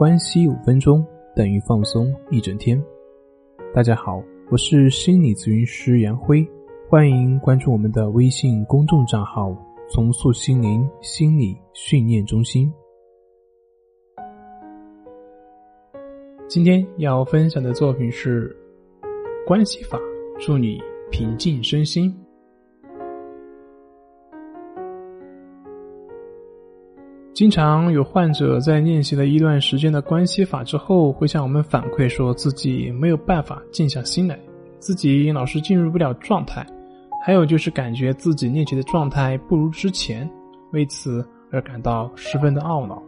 关系五分钟等于放松一整天。大家好，我是心理咨询师杨辉，欢迎关注我们的微信公众账号“重塑心灵心理训练中心”。今天要分享的作品是《关系法》，助你平静身心。经常有患者在练习了一段时间的关系法之后，会向我们反馈说自己没有办法静下心来，自己老是进入不了状态，还有就是感觉自己练习的状态不如之前，为此而感到十分的懊恼。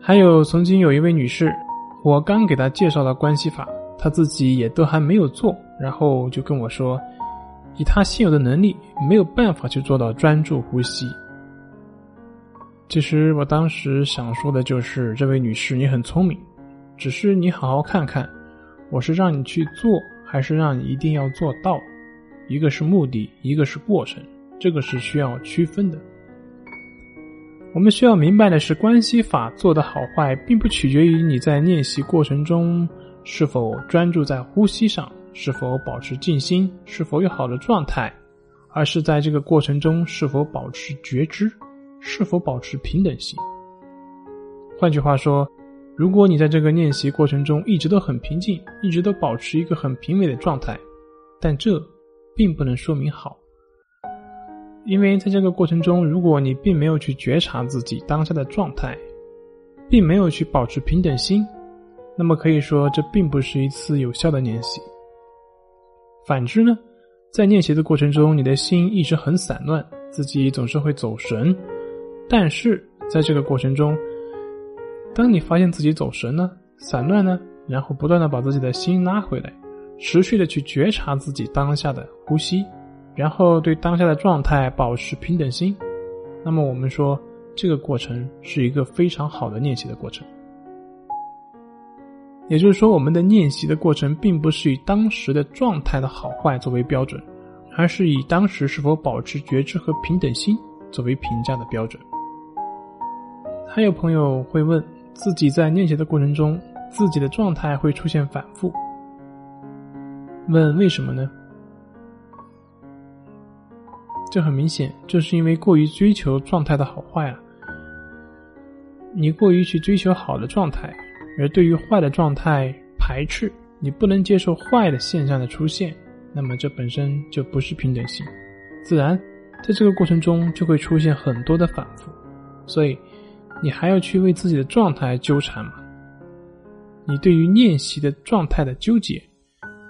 还有曾经有一位女士，我刚给她介绍了关系法，她自己也都还没有做，然后就跟我说，以她现有的能力，没有办法去做到专注呼吸。其实我当时想说的就是，这位女士，你很聪明，只是你好好看看，我是让你去做，还是让你一定要做到？一个是目的，一个是过程，这个是需要区分的。我们需要明白的是，关系法做的好坏，并不取决于你在练习过程中是否专注在呼吸上，是否保持静心，是否有好的状态，而是在这个过程中是否保持觉知。是否保持平等心？换句话说，如果你在这个练习过程中一直都很平静，一直都保持一个很平稳的状态，但这并不能说明好，因为在这个过程中，如果你并没有去觉察自己当下的状态，并没有去保持平等心，那么可以说这并不是一次有效的练习。反之呢，在练习的过程中，你的心一直很散乱，自己总是会走神。但是在这个过程中，当你发现自己走神了、散乱呢，然后不断的把自己的心拉回来，持续的去觉察自己当下的呼吸，然后对当下的状态保持平等心，那么我们说这个过程是一个非常好的练习的过程。也就是说，我们的练习的过程并不是以当时的状态的好坏作为标准，而是以当时是否保持觉知和平等心作为评价的标准。还有朋友会问，自己在练习的过程中，自己的状态会出现反复，问为什么呢？这很明显，就是因为过于追求状态的好坏啊。你过于去追求好的状态，而对于坏的状态排斥，你不能接受坏的现象的出现，那么这本身就不是平等性，自然在这个过程中就会出现很多的反复，所以。你还要去为自己的状态纠缠吗？你对于练习的状态的纠结，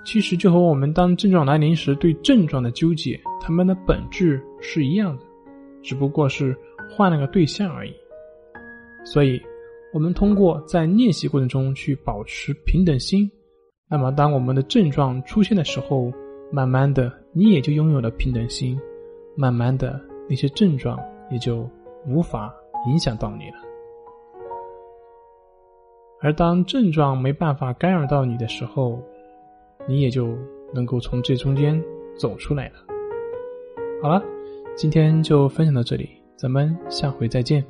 其实就和我们当症状来临时对症状的纠结，它们的本质是一样的，只不过是换了个对象而已。所以，我们通过在练习过程中去保持平等心，那么当我们的症状出现的时候，慢慢的你也就拥有了平等心，慢慢的那些症状也就无法。影响到你了，而当症状没办法干扰到你的时候，你也就能够从这中间走出来了。好了，今天就分享到这里，咱们下回再见。